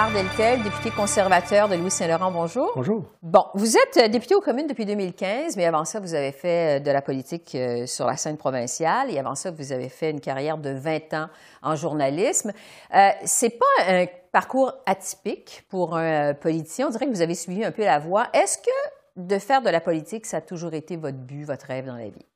Gérard Deltel, député conservateur de Louis-Saint-Laurent. Bonjour. Bonjour. Bon, vous êtes euh, député aux communes depuis 2015, mais avant ça, vous avez fait euh, de la politique euh, sur la scène provinciale et avant ça, vous avez fait une carrière de 20 ans en journalisme. Euh, c'est pas un parcours atypique pour un politicien. On dirait que vous avez suivi un peu la voie. Est-ce que de faire de la politique, ça a toujours été votre but, votre rêve dans la vie?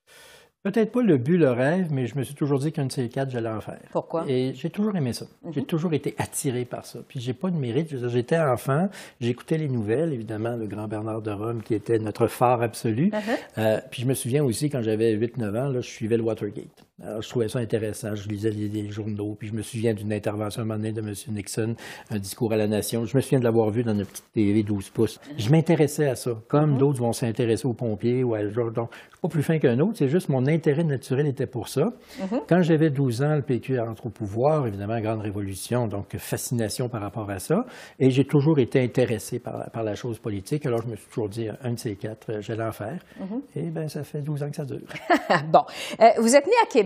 Peut-être pas le but, le rêve, mais je me suis toujours dit qu'un de ces quatre, j'allais en faire. Pourquoi? Et j'ai toujours aimé ça. J'ai toujours été attiré par ça. Puis j'ai pas de mérite. J'étais enfant, j'écoutais les nouvelles, évidemment, le grand Bernard de Rome, qui était notre phare absolu. Euh, puis je me souviens aussi, quand j'avais 8-9 ans, là, je suivais le Watergate. Alors, je trouvais ça intéressant. Je lisais les, les journaux, puis je me souviens d'une intervention à un moment donné de M. Nixon, un discours à la nation. Je me souviens de l'avoir vu dans une petite TV 12 pouces. Je m'intéressais à ça, comme d'autres vont s'intéresser aux pompiers ou à genre. Donc, je suis pas plus fin qu'un autre. C'est juste mon intérêt naturel était pour ça. Quand j'avais 12 ans, le PQ entre au pouvoir, évidemment, grande révolution, donc fascination par rapport à ça. Et j'ai toujours été intéressé par, la- par la chose politique. Alors, je me suis toujours dit, un de ces quatre, euh, j'allais en faire. Et bien, ça fait 12 ans que ça dure. bon, Euh, vous êtes né à Québec,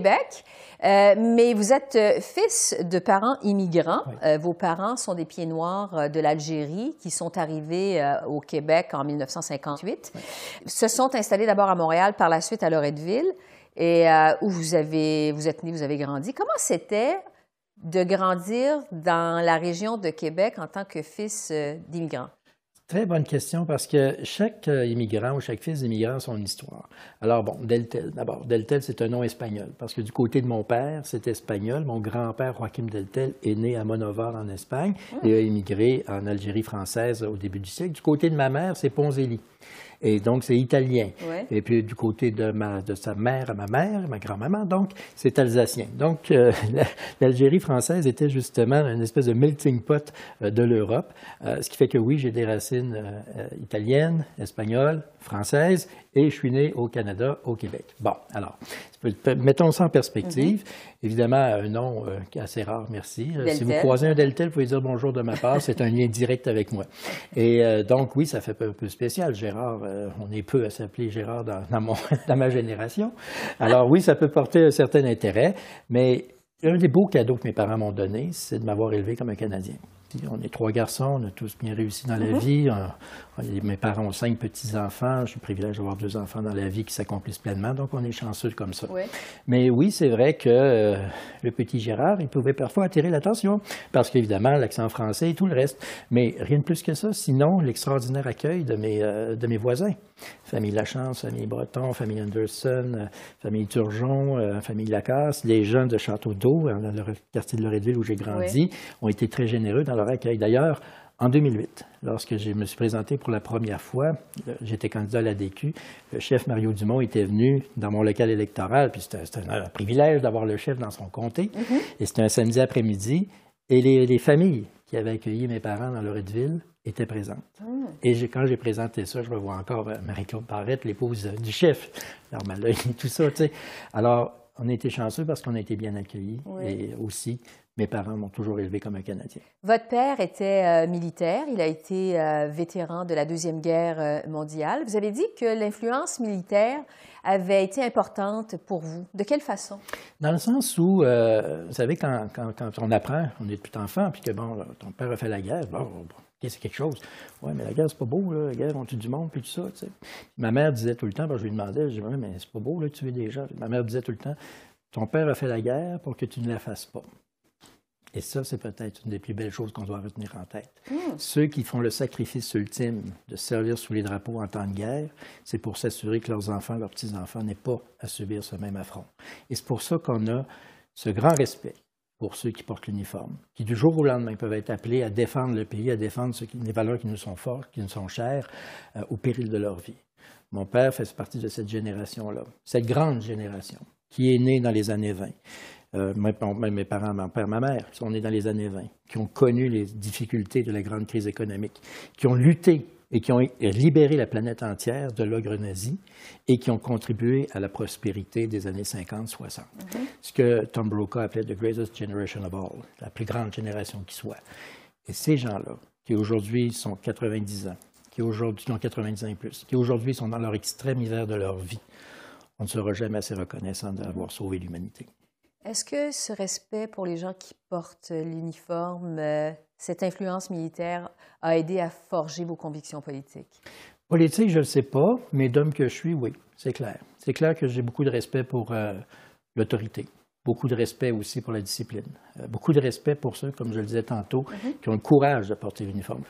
euh, mais vous êtes euh, fils de parents immigrants. Oui. Euh, vos parents sont des pieds noirs de l'Algérie qui sont arrivés euh, au Québec en 1958. Se sont installés d'abord à Montréal, par la suite à Loretteville, et où vous avez, vous êtes né, vous avez grandi. Comment c'était de grandir dans la région de Québec en tant que fils d'immigrants? Très bonne question parce que chaque euh, immigrant ou chaque fils d'immigrant a son histoire. Alors bon, Deltel, d'abord. Deltel, c'est un nom espagnol parce que du côté de mon père, c'est espagnol. Mon grand-père, Joaquim Deltel, est né à Monovar en Espagne et a immigré en Algérie française au début du siècle. Du côté de ma mère, c'est Ponzelli. Et donc, c'est italien. Ouais. Et puis, du côté de, ma, de sa mère à ma mère, ma grand-maman, donc, c'est alsacien. Donc, euh, la- l'Algérie française était justement une espèce de melting pot euh, de l'Europe. Euh, ce qui fait que oui, j'ai des racines italiennes, espagnoles, françaises, et je suis né au Canada, au Québec. Bon, alors, mettons ça en perspective. Évidemment, un nom euh, assez rare, merci. Euh, si vous croisez un Deltel, vous pouvez dire bonjour de ma part. C'est un lien direct avec moi. Et euh, donc, oui, ça fait un peu spécial. Gérard, euh, on est peu à s'appeler Gérard dans, dans mon, dans ma génération. Alors, oui, ça peut porter un certain intérêt, mais un des beaux cadeaux que mes parents m'ont donné, c'est de m'avoir élevé comme un Canadien. On est trois garçons, on a tous bien réussi dans la vie. On- on- mes parents ont cinq petits-enfants. J'ai le privilège d'avoir deux enfants dans la vie qui s'accomplissent pleinement, donc on est chanceux comme ça. Oui. Mais oui, c'est vrai que euh, le petit Gérard, il pouvait parfois attirer l'attention, parce qu'évidemment, l'accent français et tout le reste. Mais rien de plus que ça, sinon l'extraordinaire accueil de mes, euh, de mes voisins. Famille Lachance, famille Breton, famille Anderson, euh, famille Turgeon, euh, famille Lacasse, les jeunes de Château-d'Eau, hein, dans le quartier de Loretteville où j'ai grandi, ont été très généreux dans leur accueil. D'ailleurs, en 2008, lorsque je me suis présenté pour la première fois, euh, j'étais candidat à la DQ, le chef Mario Dumont était venu dans mon local électoral, puis c'était un, un privilège d'avoir le chef dans son comté, et c'était un samedi après-midi, et les, les familles qui avaient accueilli mes parents dans Loretteville étaient présentes. Et j'ai- quand j'ai présenté ça, je revois encore euh, Marie-Claude Barrette, l'épouse euh, du chef, Normala et tout ça, tu sais. Alors, on a été chanceux parce qu'on a été bien accueillis, Oui. et aussi, mes parents m'ont toujours élevé comme un Canadien. Votre père était euh, militaire, il a été euh, vétéran de la Deuxième Guerre euh, mondiale. Vous avez dit que l'influence militaire avait été importante pour vous. De quelle façon? Dans le sens où, euh, vous savez, quand, quand- quand on apprend, on est tout enfant, puis que, bon, là, ton père a fait la guerre, bon, c'est quelque chose. Oui, mais la guerre, c'est pas beau, là, la guerre, on tue du monde, puis tout ça, tu sais. Ma mère disait tout le temps, que je lui demandais, je disais, mais c'est pas beau, là, tuer des gens. Ma mère disait tout le temps, ton père a fait la guerre pour que tu ne la fasses pas. Et ça, c'est peut-être une des plus belles choses qu'on doit retenir en tête. Ceux qui font le sacrifice ultime de servir sous les drapeaux en temps de guerre, c'est pour s'assurer que leurs enfants, leurs petits-enfants n'aient pas à subir ce même affront. Et c'est pour ça qu'on a ce grand respect pour ceux qui portent l'uniforme, qui du jour au lendemain peuvent être appelés à défendre le pays, à défendre ce qui- les valeurs qui nous sont fortes, qui nous sont chères, euh, au péril de leur vie. Mon père fait partie de cette génération-là, cette grande génération qui est née dans les années 20. Euh, mes parents, mon père, ma mère, sont nés dans les années 20, qui ont connu les difficultés de la grande crise économique, qui ont lutté et qui ont libéré la planète entière de l'ogre nazi et qui ont contribué à la prospérité des années 50-60. Ce que Tom Brokaw appelait The Greatest Generation of All, la plus grande génération qui soit. Et ces gens-là, qui aujourd'hui sont 90 ans, qui aujourd'hui ont 90 ans et plus, qui aujourd'hui sont dans leur extrême hiver de leur vie, on ne sera jamais assez reconnaissant d'avoir sauvé l'humanité. Est-ce que ce respect pour les gens qui portent l'uniforme, euh, cette influence militaire a aidé à forger vos convictions politiques? Politique, je ne le sais pas, mais d'homme que je suis, oui, c'est clair. C'est clair que j'ai beaucoup de respect pour euh, l'autorité, beaucoup de respect aussi pour la discipline, euh, beaucoup de respect pour ceux, comme je le disais tantôt, mhm. qui ont le courage de porter l'uniforme.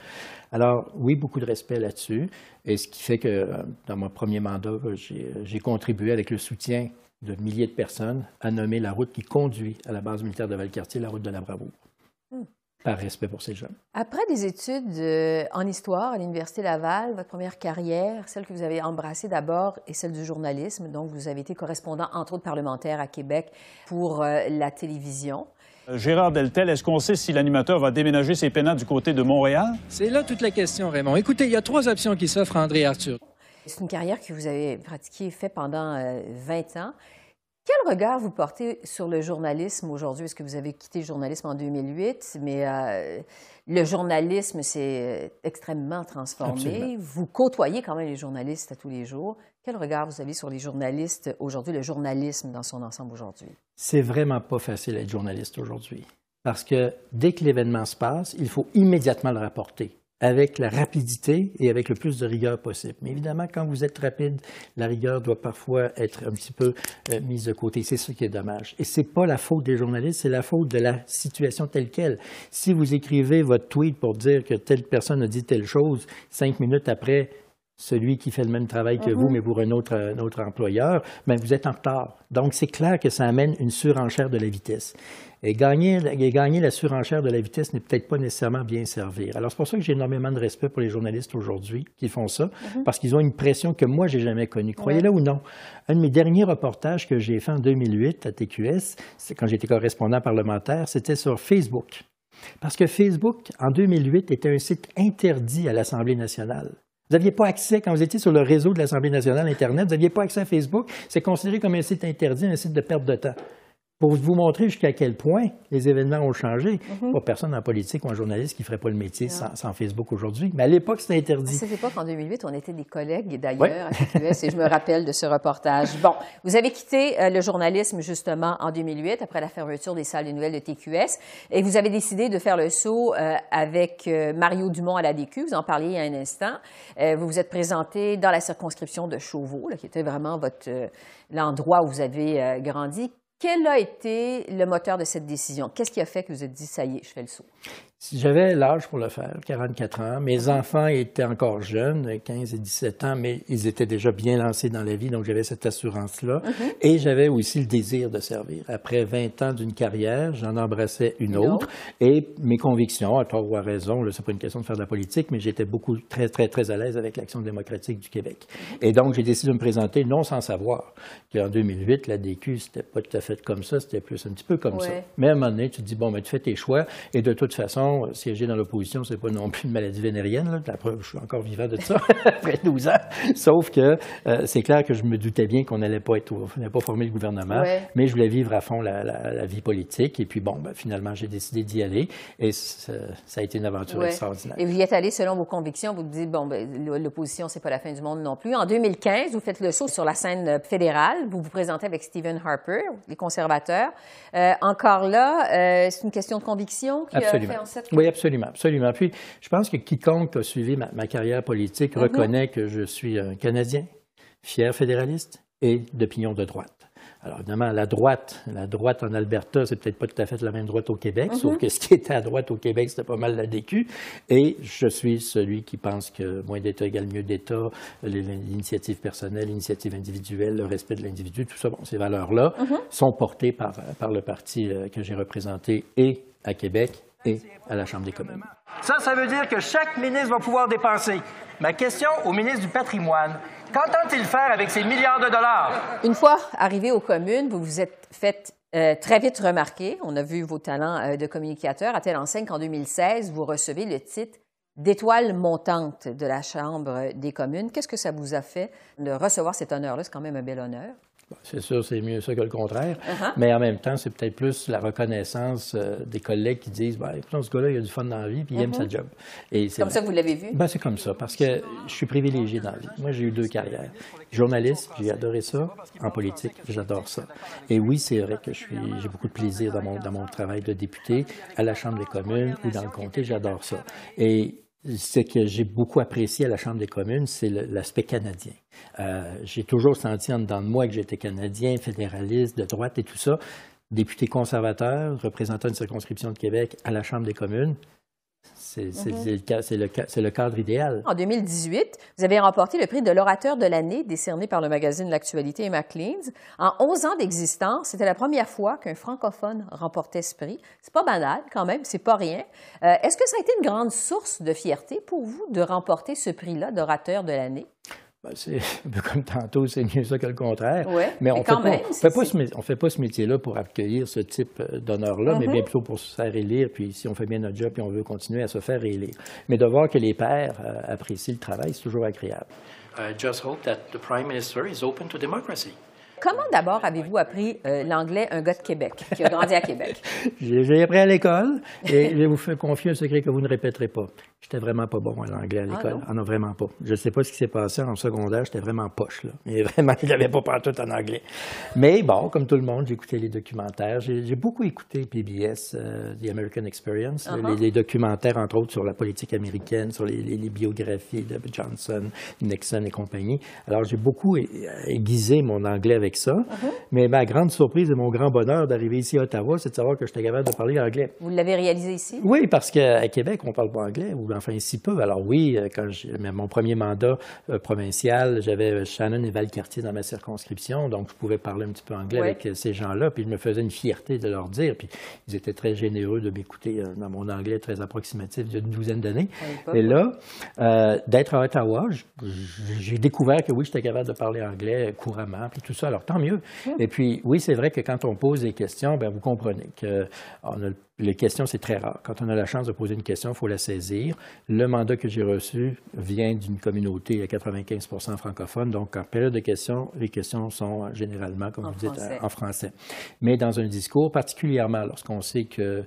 Alors, oui, beaucoup de respect là-dessus, et ce qui fait que dans mon premier mandat, j'ai contribué avec le soutien de milliers de personnes à nommer la route qui conduit à la base militaire de Valcartier, la route de la Bravoure. Hmm. Par respect pour ces jeunes. Après des études euh, en histoire à l'Université Laval, votre première carrière, celle que vous avez embrassée d'abord, est celle du journalisme. Donc, vous avez été correspondant, entre autres, parlementaire à Québec pour euh, la télévision. Euh, Gérard Deltel, est-ce qu'on sait si l'animateur va déménager ses pénates du côté de Montréal? C'est là toute la question, Raymond. Écoutez, il y a trois options qui s'offrent à André Arthur. C'est une carrière que vous avez pratiquée, fait pendant 20 euh, ans. Quel regard vous portez sur le journalisme aujourd'hui? Est-ce que vous avez quitté le journalisme en 2008, mais euh, le journalisme s'est euh, extrêmement transformé. Vous côtoyez quand même les journalistes à tous les jours. Quel regard vous avez sur les journalistes aujourd'hui, le journalisme dans son ensemble aujourd'hui? C'est vraiment pas facile d'être journaliste aujourd'hui. Parce que dès que l'événement se passe, il faut immédiatement le rapporter avec la rapidité et avec le plus de rigueur possible. Mais évidemment, quand vous êtes rapide, la rigueur doit parfois être un petit peu euh, mise de côté. C'est ce qui est dommage. Et c'est pas la faute des journalistes, c'est la faute de la situation telle qu'elle. Si vous écrivez votre tweet pour dire que telle personne a dit telle chose, cinq minutes après, celui qui fait le même travail que vous, mhm. mais pour un autre, un autre employeur, mais ben, vous êtes en retard. Donc, c'est clair que ça amène une surenchère de la vitesse. Et gagner, gagner la surenchère de la vitesse n'est peut-être pas nécessairement bien servir. Alors, c'est pour ça que j'ai énormément de respect pour les journalistes aujourd'hui qui font ça, mhm. parce qu'ils ont une pression que moi, j'ai jamais connue. Croyez-le ou non. Un de mes derniers reportages que j'ai fait en 2008 à TQS, c'est quand j'étais correspondant parlementaire, c'était sur Facebook. Parce que Facebook, en 2008, était un site interdit à l'Assemblée nationale. Vous n'aviez pas accès, quand vous étiez sur le réseau de l'Assemblée nationale Internet, vous n'aviez pas accès à Facebook. C'est considéré comme un site interdit, un site de perte de temps pour vous montrer jusqu'à quel point les événements ont changé. Mhm. Pas personne en politique ou en journaliste qui ne ferait pas le métier sans, Facebook aujourd'hui. Mais à l'époque, c'était interdit. À cette époque, en 2008, on était des collègues d'ailleurs à TQS et je me rappelle de ce reportage. Bon, vous avez quitté euh, le journalisme justement en 2008 après la fermeture des salles des nouvelles de TQS et vous avez décidé de faire le saut euh, avec euh, Mario Dumont à la DQ. Vous en parliez il y a un instant. vous vous êtes présenté dans la circonscription de Chauveau, qui était vraiment votre l'endroit où vous avez grandi. Quel a été le moteur de cette décision? Qu'est-ce qui a fait que vous avez dit, ça y est, je fais le saut? J'avais l'âge pour le faire, 44 ans. Mes enfants étaient encore jeunes, 15 et 17 ans, mais ils étaient déjà bien lancés dans la vie, donc j'avais cette assurance-là. Mhm. Et j'avais aussi le désir de servir. Après 20 ans d'une carrière, j'en embrassais une, autre. Et mes convictions, à tort ou à raison, c'est pas une question de faire de la politique, mais j'étais beaucoup, très, très, très à l'aise avec l'Action démocratique du Québec. Mhm. Et donc, j'ai décidé de me présenter, non sans savoir qu'en 2008, la DQ, c'était pas tout à fait comme ça, c'était plus un petit peu comme ça. Mais à un moment donné, tu te dis, bon, mais tu fais tes choix, et de toute façon, siéger dans l'opposition, c'est pas non plus une maladie vénérienne. La preuve, je suis encore vivant de ça après 12 ans. Sauf que euh, c'est clair que je me doutais bien qu'on n'allait pas être, on n'allait pas former le gouvernement, mais je voulais vivre à fond la, vie politique. Et puis bon, ben, finalement, j'ai décidé d'y aller. Et ça, a été une aventure extraordinaire. Et vous y êtes allé selon vos convictions. Vous dites, bon, ben, l'opposition, c'est pas la fin du monde non plus. En 2015, vous faites le saut sur la scène fédérale. Vous vous présentez avec Stephen Harper, les conservateurs. Euh, encore là, euh, c'est une question de conviction qui Absolument. a fait en oui, absolument, absolument. Puis, je pense que quiconque a suivi ma, carrière politique mhm. reconnaît que je suis un Canadien, fier fédéraliste et d'opinion de droite. Alors, évidemment, la droite, la droite en Alberta, c'est peut-être pas tout à fait la même droite au Québec, sauf mhm. que ce qui était à droite au Québec, c'était pas mal la DQ. Et je suis celui qui pense que moins d'État égale mieux d'État, l'initiative personnelle, l'initiative individuelle, le respect de l'individu, tout ça, bon, ces valeurs-là mhm. sont portées par, par le parti euh, que j'ai représenté et à Québec et à la Chambre des communes. Ça, ça veut dire que chaque ministre va pouvoir dépenser. Ma question au ministre du Patrimoine, qu'entend-il faire avec ces milliards de dollars? Une fois arrivé aux communes, vous vous êtes fait euh, très vite remarquer. On a vu vos talents euh, de communicateur à telle enseigne qu'en 2016, vous recevez le titre d'étoile montante de la Chambre des communes. Qu'est-ce que ça vous a fait de recevoir cet honneur-là? C'est quand même un bel honneur. C'est sûr, c'est mieux ça que le contraire. Uh-huh. Mais en même temps, c'est peut-être plus la reconnaissance euh, des collègues qui disent ben, écoute, ce gars-là, il a du fun dans la vie, puis il aime sa job. Et c'est Uh-huh. Comme ça, vous l'avez vu? Ben, c'est comme ça, parce que je suis privilégié dans la vie. Moi, j'ai eu deux carrières. Journaliste, j'ai adoré ça. En politique, j'adore ça. Et oui, c'est vrai que je suis, j'ai beaucoup de plaisir dans mon, dans mon travail de député, à la Chambre des communes ou dans le comté, j'adore ça. Et ce que j'ai beaucoup apprécié à la Chambre des communes, c'est l'aspect canadien. Euh, j'ai toujours senti en dedans de moi que j'étais canadien, fédéraliste, de droite et tout ça. Député conservateur, représentant une circonscription de Québec à la Chambre des communes, c'est c'est- le cadre idéal. En 2018, vous avez remporté le prix de l'orateur de l'année décerné par le magazine L'Actualité et Maclean's. En 11 ans d'existence, c'était la première fois qu'un francophone remportait ce prix. C'est pas banal quand même, c'est pas rien. Euh, Est-ce que ça a été une grande source de fierté pour vous de remporter ce prix-là d'orateur de l'année? Ben, c'est un peu comme tantôt, c'est mieux ça que le contraire. Ouais, mais on ne quand fait, fait, pas ce, mé- on fait pas ce métier-là pour accueillir ce type euh, d'honneur-là, mais bien plutôt pour se faire élire. Puis si on fait bien notre job, puis on veut continuer à se faire élire. Mais de voir que les pairs euh, apprécient le travail, c'est toujours agréable. I just hope that the Prime Minister is open to democracy. Comment d'abord avez-vous appris euh, l'anglais, un gars de Québec, qui a grandi à Québec? J'ai appris à l'école et je vais vous faire confier un secret que vous ne répéterez pas. J'étais vraiment pas bon à l'anglais à l'école. Ah non, vraiment pas. Je ne sais pas ce qui s'est passé en secondaire, j'étais vraiment poche, là. Mais vraiment, je n'avais pas partout en anglais. Mais bon, comme tout le monde, j'ai écouté les documentaires. J'ai beaucoup écouté PBS, euh, The American Experience, Uh-huh. les, les documentaires, entre autres, sur la politique américaine, sur les, les- les biographies de Johnson, Nixon et compagnie. Alors, j'ai beaucoup ai- aiguisé mon anglais avec ça. Uh-huh. Mais ma grande surprise et mon grand bonheur d'arriver ici à Ottawa, c'est de savoir que j'étais capable de parler anglais. Vous l'avez réalisé ici? Oui, parce qu'à Québec, on parle pas anglais, ou enfin si peu. Alors oui, euh, quand j'ai mais mon premier mandat euh, provincial, j'avais Shannon et Valcartier dans ma circonscription, donc je pouvais parler un petit peu anglais avec euh, ces gens-là, puis je me faisais une fierté de leur dire, puis ils étaient très généreux de m'écouter dans mon anglais très approximatif il y a une douzaine d'années. Et là, euh, d'être à Ottawa, j'ai découvert que oui, j'étais capable de parler anglais couramment, puis tout ça. Alors tant mieux. Et puis oui, c'est vrai que quand on pose des questions, ben vous comprenez que on a le- les questions, c'est très rare. Quand on a la chance de poser une question, il faut la saisir. Le mandat que j'ai reçu vient d'une communauté à 95% francophone. Donc, en période de questions, les questions sont euh, généralement, comme En vous dites, français. euh, en français. Mais dans un discours, particulièrement lorsqu'on sait que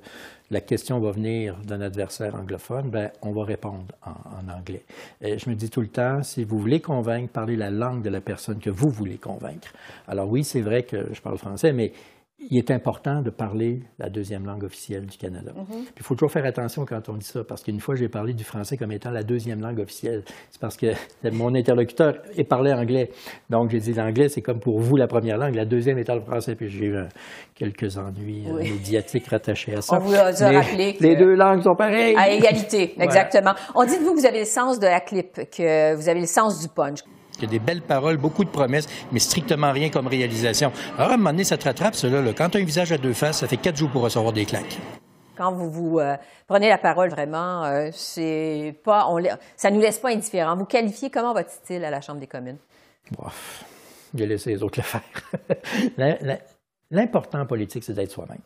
la question va venir d'un adversaire anglophone, ben, on va répondre en, anglais. Et je me dis tout le temps, si vous voulez convaincre, parlez la langue de la personne que vous voulez convaincre. Alors oui, c'est vrai que je parle français, mais il est important de parler la deuxième langue officielle du Canada. Puis il faut toujours faire attention quand on dit ça, parce qu'une fois, j'ai parlé du français comme étant la deuxième langue officielle. C'est parce que mon interlocuteur est parlé anglais. Donc, j'ai dit l'anglais, c'est comme pour vous la première langue, la deuxième étant le français. Puis j'ai eu euh, quelques ennuis euh, médiatiques rattachés à ça. On vous a Mais rappelé que- Les deux langues sont pareilles. À égalité, Voilà. exactement. On dit de vous que vous avez le sens de la clip, que vous avez le sens du punch. Il y a des belles paroles, beaucoup de promesses, mais strictement rien comme réalisation. Alors, à un moment donné, ça te rattrape, cela. Là. Quand tu as un visage à deux faces, ça fait quatre jours pour recevoir des claques. Quand vous vous euh, prenez la parole, vraiment, euh, c'est pas, on, ça nous laisse pas indifférents. Vous qualifiez comment votre style à la Chambre des communes? Bof, j'ai laissé les autres le faire. L'important en politique, c'est d'être soi-même.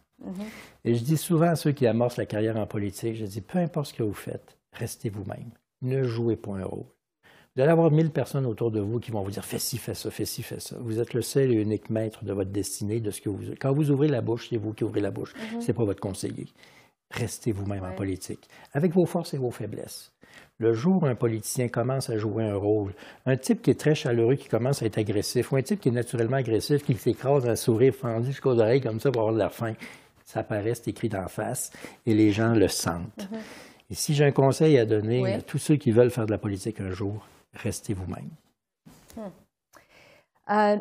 Et je dis souvent à ceux qui amorcent la carrière en politique, je dis, peu importe ce que vous faites, restez vous-même. Ne jouez pas un rôle. Vous allez avoir mille personnes autour de vous qui vont vous dire, fais ci, fais ça, fais ci, fais ça. Vous êtes le seul et unique maître de votre destinée, de ce que vous... Quand vous ouvrez la bouche, c'est vous qui ouvrez la bouche. C'est pas votre conseiller. Restez vous-même en politique, avec vos forces et vos faiblesses. Le jour où un politicien commence à jouer un rôle, un type qui est très chaleureux, qui commence à être agressif, ou un type qui est naturellement agressif, qui s'écrase un sourire fendu jusqu'aux oreilles comme ça pour avoir de la faim, ça paraît, c'est écrit d'en face, et les gens le sentent. Et si j'ai un conseil à donner Oui. à tous ceux qui veulent faire de la politique un jour, restez vous-même. Euh,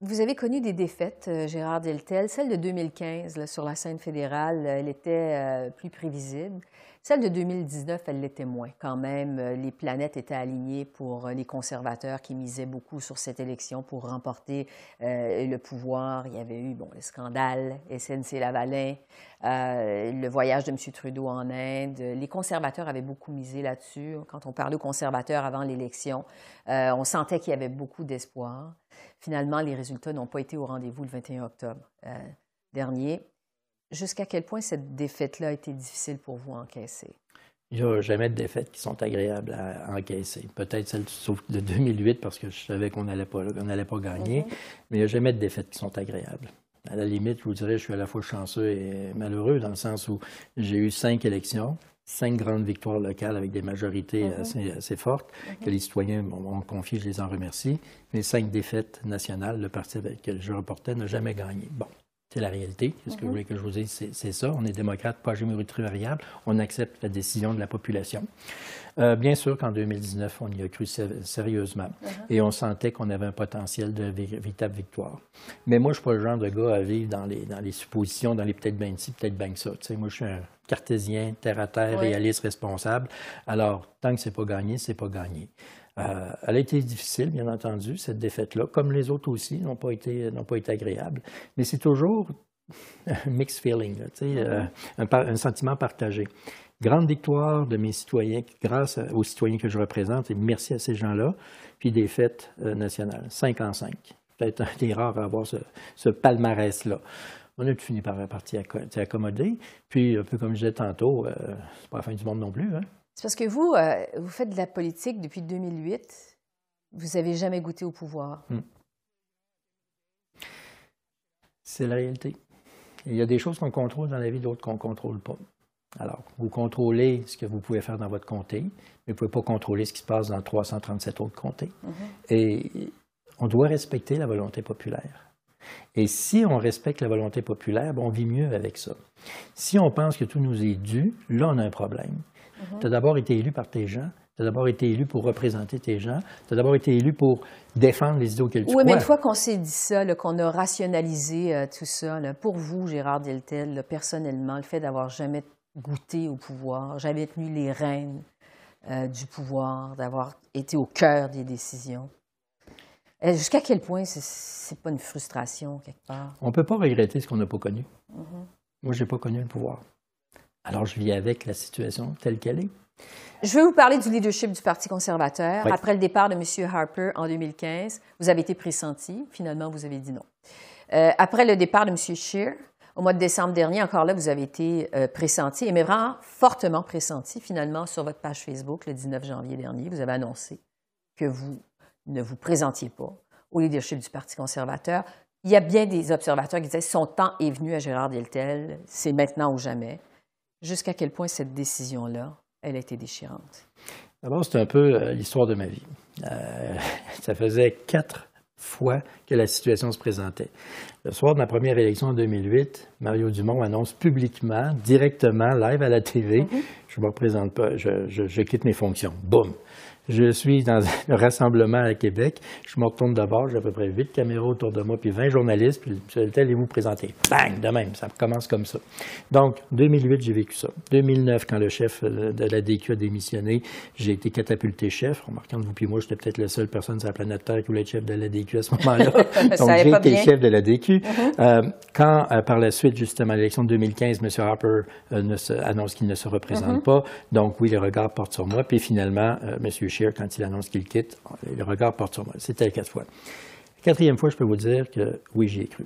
vous avez connu des défaites, euh, Gérard Deltel. Celle de 2015 là, sur la scène fédérale, euh, elle était euh, plus prévisible. Celle de 2019, elle l'était moins. Quand même, les planètes étaient alignées pour les conservateurs qui misaient beaucoup sur cette élection pour remporter le pouvoir. Il y avait eu bon, le scandale SNC-Lavalin, le voyage de M. Trudeau en Inde. Les conservateurs avaient beaucoup misé là-dessus. Quand on parlait aux conservateurs avant l'élection, on sentait qu'il y avait beaucoup d'espoir. Finalement, les résultats n'ont pas été au rendez-vous le 21 octobre euh, dernier. Jusqu'à quel point cette défaite-là a été difficile pour vous à encaisser? Il n'y a jamais de défaites qui sont agréables à encaisser. Peut-être celle de 2008 parce que je savais qu'on n'allait pas, n'allait pas gagner, mm-hmm. mais il n'y a jamais de défaites qui sont agréables. À la limite, je vous dirais, je suis à la fois chanceux et malheureux dans le sens où j'ai eu cinq élections, cinq grandes victoires locales avec des majorités mm-hmm. assez, fortes mm-hmm. que les citoyens m'ont confié, je les en remercie. Mais cinq défaites nationales, le parti avec lequel je reportais n'a jamais gagné. Bon, c'est la réalité. Ce que vous voulez que je vous dise, c'est ça. On est démocrate, pas très variable. On accepte la décision de la population. Euh, bien sûr qu'en 2019, on y a cru sérieusement uh-huh. et on sentait qu'on avait un potentiel de véritable victoire. Mais moi, je ne suis pas le genre de gars à vivre dans les, dans les suppositions, dans les peut-être bien ci, peut-être bien ça. moi, je suis un cartésien, terre à terre, réaliste, responsable. Alors, tant que c'est pas gagné, c'est pas gagné. Euh, elle a été difficile, bien entendu, cette défaite-là, comme les autres aussi, n'ont pas été, pas été agréables. Mais c'est toujours un mixed feeling, euh, un, sentiment partagé. Grande victoire de mes citoyens, grâce aux citoyens que je représente, et merci à ces gens-là, puis des fêtes euh, nationales, 5 en 5. Peut-être un des rares à avoir ce, palmarès-là. On a fini par partir accommoder. Puis, un peu comme je disais tantôt, c'est pas la fin du monde non plus. Hein? C'est parce que vous, euh, vous faites de la politique depuis 2008. Vous n'avez jamais goûté au pouvoir. Hmm. C'est la réalité. Il y a des choses qu'on contrôle dans la vie, d'autres qu'on ne contrôle pas. Alors, vous contrôlez ce que vous pouvez faire dans votre comté, mais vous ne pouvez pas contrôler ce qui se passe dans 337 autres comtés. Mm-hmm. Et on doit respecter la volonté populaire. Et si on respecte la volonté populaire, ben, on vit mieux avec ça. Si on pense que tout nous est dû, là, on a un problème. Tu as d'abord été élu par tes gens. Tu as d'abord été élu pour représenter tes gens. Tu as d'abord été élu pour défendre les idées auxquelles tu oui, mais une fois qu'on s'est dit ça, qu'on a rationalisé euh, tout ça, pour vous, Gérard Deltel, personnellement, le fait d'avoir jamais goûté au pouvoir, jamais tenu les rênes euh, du pouvoir, d'avoir été au cœur des décisions, euh, jusqu'à quel point c'est pas une frustration quelque part? On ne peut pas regretter ce qu'on n'a pas connu. Mm-hmm. Moi, je n'ai pas connu le pouvoir. Alors, je vis avec la situation telle qu'elle est. Je vais vous parler du leadership du Parti conservateur. Après le départ de M. Harper en 2015, vous avez été pressenti. Finalement, vous avez dit non. Euh, après le départ de M. Scheer, au mois de décembre dernier, encore là, vous avez été euh, pressenti, et mais vraiment fortement pressenti. Finalement, sur votre page Facebook, le 19 janvier dernier, vous avez annoncé que vous ne vous présentiez pas au leadership du Parti conservateur. Il y a bien des observateurs qui disaient son temps est venu à Gérard Deltel, c'est maintenant ou jamais. Jusqu'à quel point cette décision-là, elle a été déchirante? D'abord, c'est un peu euh, l'histoire de ma vie. Euh, ça faisait quatre fois que la situation se présentait. Le soir de ma première élection en 2008, Mario Dumont annonce publiquement, directement, live à la TV, mm-hmm. je ne me représente pas, je, je, quitte mes fonctions. Boum! Je suis dans un rassemblement à Québec. Je me retourne d'abord, j'ai à peu près huit caméras autour de moi, puis 20 journalistes, puis M. allez vous présenter. Bang! De même, ça commence comme ça. Donc, 2008, j'ai vécu ça. 2009, quand le chef de la DQ a démissionné, j'ai été catapulté chef. Remarquant, vous puis moi, j'étais peut-être la seule personne sur la planète Terre qui voulait être chef de la DQ à ce moment-là. Donc, j'ai été chef de la DQ. Mm-hmm. Euh, quand, euh, par la suite, justement, à l'élection de 2015, M. Harper euh, ne se, annonce qu'il ne se représente mm-hmm. pas. Donc, oui, les regards portent sur moi. Puis finalement, M quand il annonce qu'il quitte, le regard porte sur moi. C'était quatre fois. Quatrième fois, je peux vous dire que oui, j'y ai cru.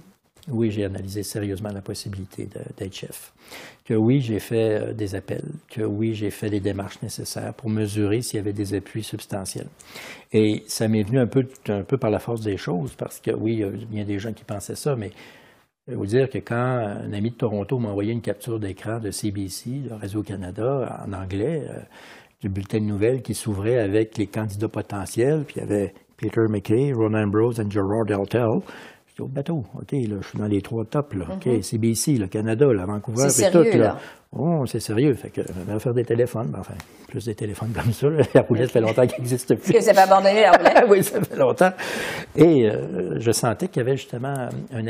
Oui, j'ai analysé sérieusement la possibilité d'être chef. Que oui, j'ai fait euh, des appels. Que oui, j'ai fait les démarches nécessaires pour mesurer s'il y avait des appuis substantiels. Et ça m'est venu un peu, par la force des choses, parce que oui, il y a des gens qui pensaient ça, mais je vais vous dire que quand un ami de Toronto m'a envoyé une capture d'écran de CBC, de Réseau Canada, en anglais, euh, du bulletin de nouvelles qui s'ouvrait avec les candidats potentiels. Puis il y avait Peter McKay, Ron Ambrose et Gerard Deltel. J'étais au bateau. OK, là, je suis dans les trois tops. Là. OK. CBC, le Canada, là, Vancouver, c'est sérieux, tout. Là. Oh, c'est sérieux. Fait que on va faire des téléphones. Ben, enfin, plus des téléphones comme ça. La roulette fait longtemps qu'elle n'existe plus. Est-ce que ça fait abandonner la roulette? oui, ça fait longtemps. Et euh, je sentais qu'il y avait justement un,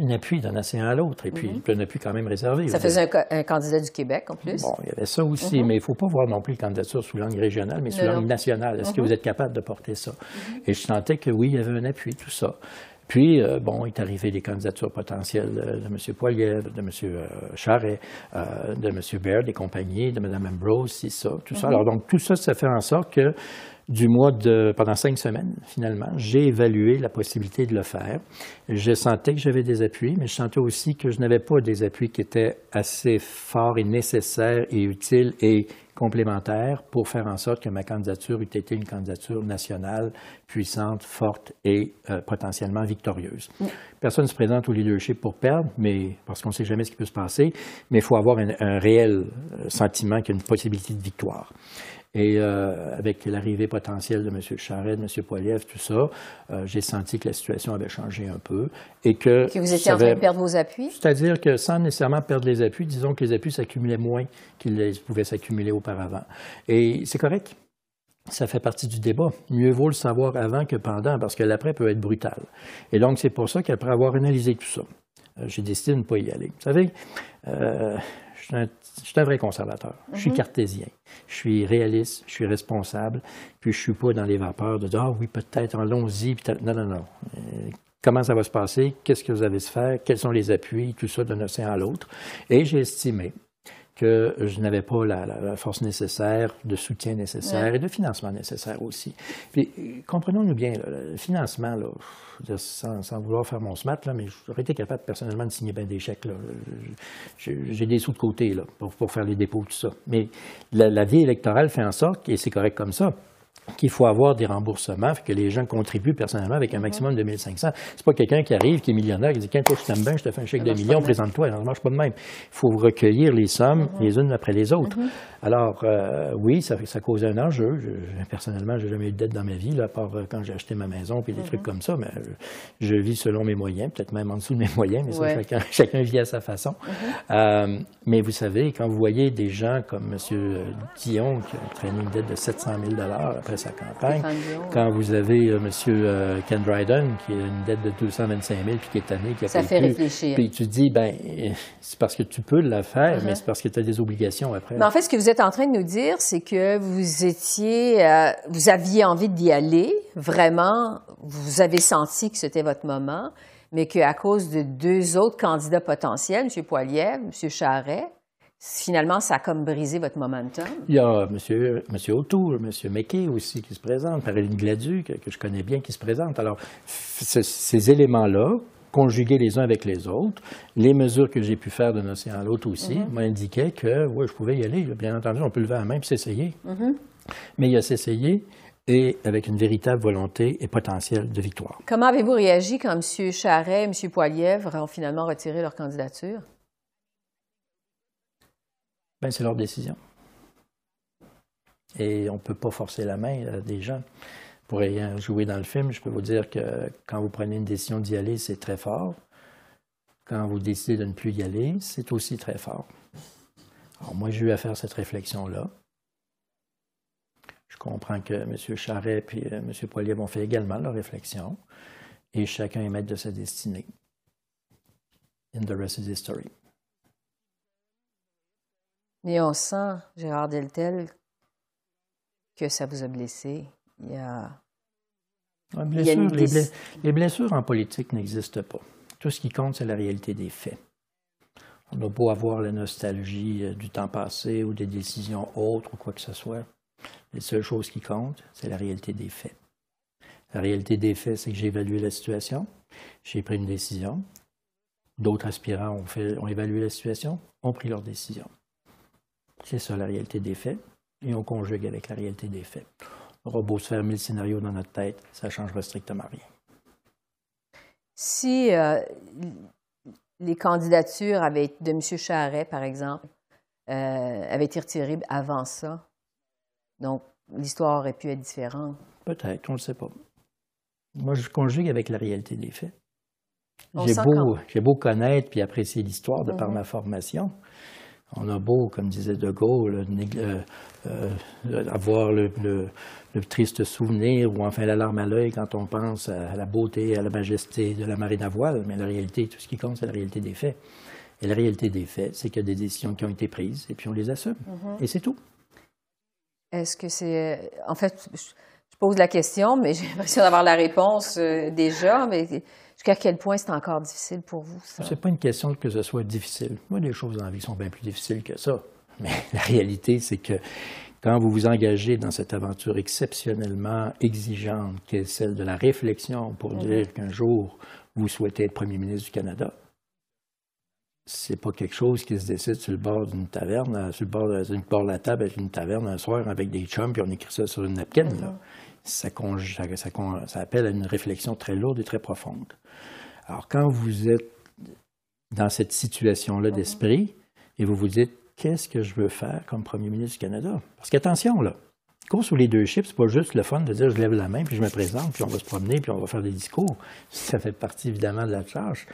un appui d'un océan à l'autre, et puis mm -hmm. un appui quand même réservé. Ça faisait un, candidat du Québec, en plus. Bon, il y avait ça aussi, mhm. mais il ne faut pas voir non plus le candidature sous langue régionale, mais sous langue nationale. Est-ce que mhm. vous êtes capable de porter ça? Mhm. Et je sentais que oui, il y avait un appui, tout ça. Puis, euh, bon, il est arrivé des candidatures potentielles de M. Poilier, de M. Charret, euh, de M. Baird et compagnie, de Mme Ambrose, c'est ça, tout ça. Alors, donc, tout ça, ça fait en sorte que du mois de, pendant cinq semaines, finalement, j'ai évalué la possibilité de le faire. Je sentais que j'avais des appuis, mais je sentais aussi que je n'avais pas des appuis qui étaient assez forts et nécessaires et utiles et complémentaires pour faire en sorte que ma candidature eût été une candidature nationale, puissante, forte et euh, potentiellement victorieuse. Personne ne se présente au leadership pour perdre, mais parce qu'on ne sait jamais ce qui peut se passer, mais il faut avoir un, un réel euh, sentiment qu'il y a une possibilité de victoire. Et euh, avec l'arrivée potentielle de M. Charest, de M. Poiliev, tout ça, euh, j'ai senti que la situation avait changé un peu et que... Que vous étiez en train de perdre vos appuis? c'est-à-dire que sans nécessairement perdre les appuis, disons que les appuis s'accumulaient moins qu'ils pouvaient s'accumuler auparavant. Et c'est correct. Ça fait partie du débat. Mieux vaut le savoir avant que pendant, parce que l'après peut être brutal. Et donc, c'est pour ça qu'après avoir analysé tout ça, euh, j'ai décidé de ne pas y aller. Vous savez, euh, je suis un, je suis un vrai conservateur. Je suis cartésien. Je suis réaliste, je suis responsable, puis je suis pas dans les vapeurs de dire, ah oui, peut-être, allons-y. puis peut-être- Non, non, non. Euh, comment ça va se passer, qu'est-ce que vous avez à faire, quels sont les appuis, tout ça d'un océan à l'autre. Et j'ai estimé que je n'avais pas la, force nécessaire, de soutien nécessaire et de financement nécessaire aussi. Puis, comprenons-nous bien, là, le financement, là, dire, sans, sans vouloir faire mon smart, là, mais j'aurais été capable personnellement de signer bien des chèques. là. J'ai des sous de côté là, pour, pour faire les dépôts, tout ça. Mais la, la vie électorale fait en sorte, et c'est correct comme ça, qu'il faut avoir des remboursements, que les gens contribuent personnellement avec un maximum de 1500. C'est pas quelqu'un qui arrive, qui est millionnaire, qui dit Quand toi, je t'aime bien, je te fais un chèque de million, présente-toi. Ça marche pas de même. Il faut recueillir les sommes les unes après les autres. Alors, euh, oui, ça, ça cause un enjeu. Je- personnellement, j'ai jamais eu de dette dans ma vie, là, à part euh, quand j'ai acheté ma maison puis des trucs comme ça, mais je vis selon mes moyens, peut-être même en dessous de mes moyens, mais ça, Ouais. chacun, chacun vit à sa façon. Euh, mais vous savez, quand vous voyez des gens comme M. Dion, qui a traîné une dette de 700 000 après sa campagne, quand vous avez euh, M. euh, Ken Dryden, qui a une dette de 225 000 puis qui est tanné, qui a Ça fait réfléchir. Puis tu dis, ben, c'est parce que tu peux la faire, mais c'est parce que tu as des obligations après. Mais en fait, ce que vous êtes en train de nous dire, c'est que vous étiez, euh, vous aviez envie d'y aller, vraiment, vous avez senti que c'était votre moment, mais qu'à cause de deux autres candidats potentiels, M. Poiliev, M. Charret, finalement, ça a comme brisé votre momentum? Il y a M. Monsieur O'Toole, M. McKay aussi qui se présente, Caroline Gladu, que, que je connais bien, qui se présente. Alors, ces éléments-là, conjugués les uns avec les autres, les mesures que j'ai pu faire d'un océan à l'autre aussi, m'indiquaient que, oui, je pouvais y aller. Bien entendu, on peut lever la main et s'essayer. Mais il y a s'essayer et avec une véritable volonté et potentiel de victoire. Comment avez-vous réagi quand M. Charret et M. Poiliev ont finalement retiré leur candidature? Ben, c'est leur décision. Et on ne peut pas forcer la main à des gens. Pour ayant joué dans le film, je peux vous dire que quand vous prenez une décision d'y aller, c'est très fort. Quand vous décidez de ne plus y aller, c'est aussi très fort. Alors moi, j'ai eu à faire cette réflexion-là. Je comprends que M. Charret et M. Poilier ont fait également leur réflexion. Et chacun est maître de sa destinée. And the rest is history. Mais on sent, Gérard Deltel, que ça vous a blessé. Il y a... Ouais, Il y a une blessures, les, blessures en politique n'existent pas. Tout ce qui compte, c'est la réalité des faits. On a beau avoir la nostalgie euh, du temps passé ou des décisions autres ou quoi que ce soit. Les seules choses qui comptent, c'est la réalité des faits. La réalité des faits, c'est que j'ai évalué la situation, j'ai pris une décision. D'autres aspirants ont, fait, ont évalué la situation, ont pris leur décision. C'est ça la réalité des faits, et on conjugue avec la réalité des faits. On aura beau se faire mille scénarios dans notre tête, ça ne changera strictement rien. Si euh, les candidatures avaient, de M. Charret, par exemple, euh, avaient été retirées avant ça, donc l'histoire aurait pu être différente. Peut-être, on ne le sait pas. Moi, je conjugue avec la réalité des faits. Beau, j'ai beau connaître puis apprécier l'histoire de par Mhm. ma formation. On a beau, comme disait De Gaulle, euh, euh, avoir le, le- le triste souvenir ou enfin la larme à l'œil quand on pense à la beauté et à la majesté de la marine à voile, mais la réalité, tout ce qui compte, c'est la réalité des faits. Et la réalité des faits, c'est qu'il y a des décisions qui ont été prises et puis on les assume. Mhm. Et c'est tout. Est-ce que c'est... En fait, je pose la question, mais j'ai l'impression d'avoir la réponse euh, déjà, mais jusqu'à quel point c'est encore difficile pour vous, ça? C'est pas une question que ce soit difficile. Moi, les choses dans la vie sont bien plus difficiles que ça. Mais la réalité, c'est que quand vous vous engagez dans cette aventure exceptionnellement exigeante, qui est celle de la réflexion pour dire qu'un jour vous souhaitez être premier ministre du Canada, c'est pas quelque chose qui se décide sur le bord d'une taverne, sur le bord de, sur le bord de la table avec une taverne un soir avec des chums, puis on écrit ça sur une napkin. là. Ça, appelle à une réflexion très lourde et très profonde. Alors, quand vous êtes dans cette situation-là d'esprit et vous vous dites, qu'est-ce que je veux faire comme premier ministre du Canada? Parce qu'attention, là, course au leadership, c'est pas juste le fun de dire je lève la main, puis je me présente, puis on va se promener, puis on va faire des discours. Ça fait partie évidemment de la charge.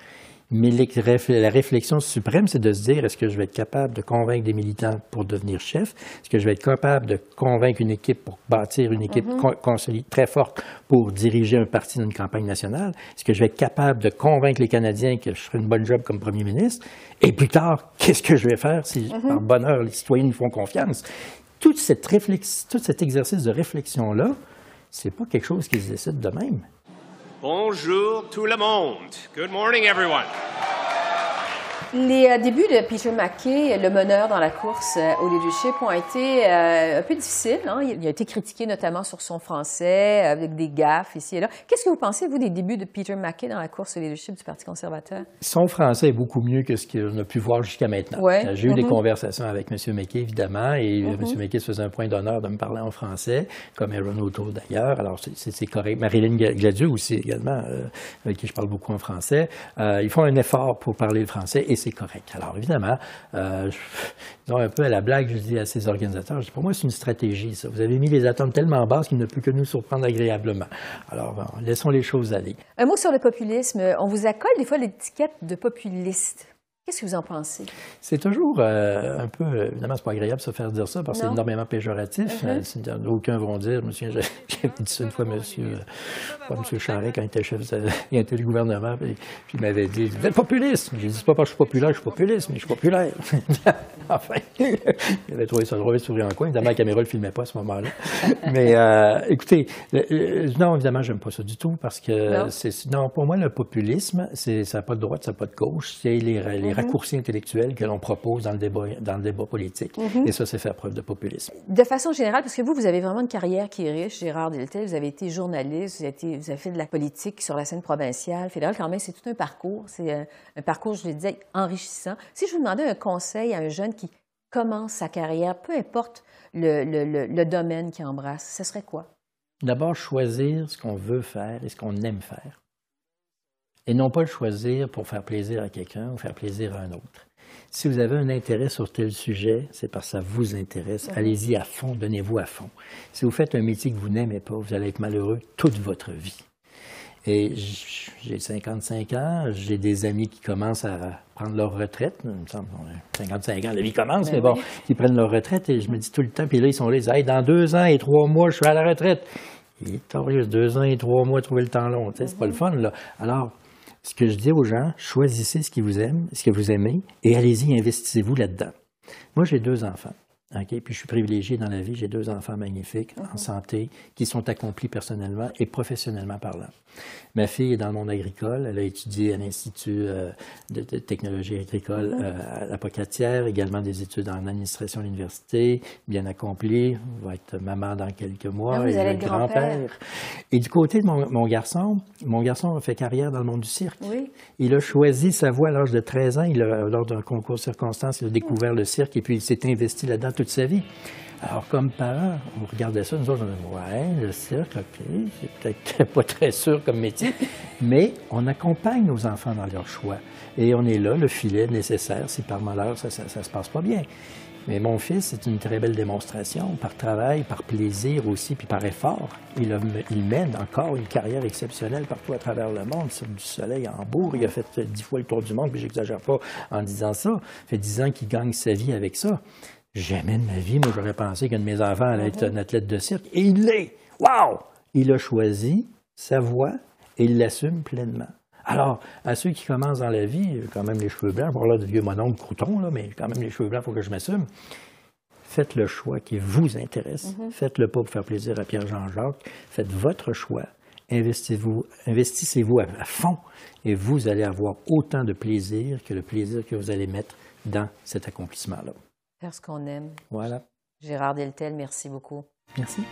Mais les la réflexion suprême, c'est de se dire est-ce que je vais être capable de convaincre des militants pour devenir chef? Est-ce que je vais être capable de convaincre une équipe pour bâtir une équipe consolidée très forte pour diriger un parti dans une campagne nationale? Est-ce que je vais être capable de convaincre les Canadiens que je ferai une bonne job comme premier ministre? Et plus tard, qu'est-ce que je vais faire si, par bonheur, les citoyens nous font confiance? Tout cet exercice de réflexion-là, c'est pas quelque chose qui se décide de même. Bonjour tout le monde. Good morning, everyone. Les euh, débuts de Peter MacKay, le meneur dans la course euh, au leadership, ont été euh, un peu difficiles. hein. Il a été critiqué notamment sur son français, avec des gaffes ici et là. Qu'est-ce que vous pensez, vous, des débuts de Peter MacKay dans la course au leadership du Parti conservateur? Son français est beaucoup mieux que ce qu'on a pu voir jusqu'à maintenant. Ouais. J'ai eu des Mhm. conversations avec M. McKay, évidemment, et euh, M. McKay se faisait un point d'honneur de me parler en français, comme Aaron O'Toole d'ailleurs. Alors, c'est- correct. Marilyn Gla- Gladieux aussi, également, euh, avec qui je parle beaucoup en français. Euh, ils font un effort pour parler le français, et c'est correct. Alors, évidemment, euh, un peu à la blague, je dis à ces organisateurs, pour moi, c'est une stratégie, ça. Vous avez mis les attentes tellement basses qu'il ne peut que nous surprendre agréablement. Alors, laissons les choses aller. Un mot sur le populisme. On vous accole des fois l'étiquette de populiste. Qu'est-ce que vous en pensez? C'est toujours euh, un peu, euh, évidemment, c'est pas agréable de se faire dire ça parce que c'est énormément péjoratif. Euh, c'est- Aucun vont dire, je j'ai- j'avais dit ça une fois, monsieur, euh, pas monsieur Charest, quand il était chef, de- il était du gouvernement, puis, puis il m'avait dit, vous êtes populiste. J'ai dit, c'est pas parce que je suis populaire, je suis populiste, mais je suis populaire. enfin, il avait trouvé ça drôle, il sourit en coin. Évidemment, la caméra ne le filmait pas à ce moment-là. mais euh, écoutez, le- le- non, évidemment, j'aime pas ça du tout parce que Non. pour moi le populisme, ça n'a pas de droite, ça n'a pas de gauche, c'est les, les raccourcis intellectuels que l'on propose dans le débat dans le débat politique. Et ça, c'est faire preuve de populisme. De façon générale, parce que vous, vous avez vraiment une carrière qui est riche, Gérard Deltel, vous avez été journaliste, vous avez, été- vous avez fait de la politique sur la scène provinciale, fédérale, quand même, c'est tout un parcours. C'est euh, un parcours, je le disais, enrichissant. Si je vous demandais un conseil à un jeune qui commence sa carrière, peu importe le, le- le- le domaine qu'il embrasse, ce serait quoi? D'abord, choisir ce qu'on veut faire et ce qu'on aime faire. Et non pas le choisir pour faire plaisir à quelqu'un ou faire plaisir à un autre. Si vous avez un intérêt sur tel sujet, c'est parce que ça vous intéresse. Allez-y à fond, donnez-vous à fond. Si vous faites un métier que vous n'aimez pas, vous allez être malheureux toute votre vie. Et j'ai 55 ans, j'ai des amis qui commencent à prendre leur retraite. Il me semble, on a 55 ans, la vie commence, mais bon, qui prennent leur retraite et je me dis tout le temps, puis là, ils sont là, ils disent, Hey, dans deux ans et trois mois, je suis à la retraite. Il est deux ans et trois mois, trouver le temps long, tu sais, c'est pas le fun, là. Alors, ce que je dis aux gens, choisissez ce qui vous aime, ce que vous aimez, et allez-y, investissez-vous là-dedans. Moi, j'ai deux enfants. OK? Puis je suis privilégié dans la vie. J'ai deux enfants magnifiques, en santé, qui sont accomplis personnellement et professionnellement parlant. Ma fille est dans le monde agricole. Elle a étudié à l'Institut euh, de, de technologie agricole euh, à la Pocatière, également des études en administration à l'université, bien accomplie. Elle va être maman dans quelques mois. Ah, vais être grand-père. Et du côté de mon, mon garçon, mon garçon a fait carrière dans le monde du cirque. Oui. Il a choisi sa voie à l'âge de 13 ans. Il a, lors d'un concours de circonstances, il a découvert le cirque et puis il s'est investi là-dedans toute sa vie. Alors, comme parents, on regardait ça, nous autres, on ouais, le cirque, OK, c'est peut-être pas très sûr comme métier, mais on accompagne nos enfants dans leurs choix. Et on est là, le filet nécessaire, si par malheur, ça, ça, se passe pas bien. Mais mon fils, c'est une très belle démonstration, par travail, par plaisir aussi, puis par effort. Il, mène encore une carrière exceptionnelle partout à travers le monde, sur du soleil à Hambourg. Il a fait dix fois le tour du monde, puis j'exagère pas en disant ça. Ça fait dix ans qu'il gagne sa vie avec ça. Jamais de ma vie, moi, j'aurais pensé qu'un de mes enfants allait être un athlète de cirque. Et il l'est! Wow! Il a choisi sa voie et il l'assume pleinement. Alors, à ceux qui commencent dans la vie, quand même les cheveux blancs, pour là de vieux mononcle crouton, là, mais quand même les cheveux blancs, il faut que je m'assume. Faites le choix qui vous intéresse. Faites-le pas pour faire plaisir à Pierre-Jean-Jacques. Faites votre choix. Investissez-vous investissez-vous à, à fond et vous allez avoir autant de plaisir que le plaisir que vous allez mettre dans cet accomplissement-là. Faire ce qu'on aime. Voilà. Gérard Deltel, merci beaucoup. Merci.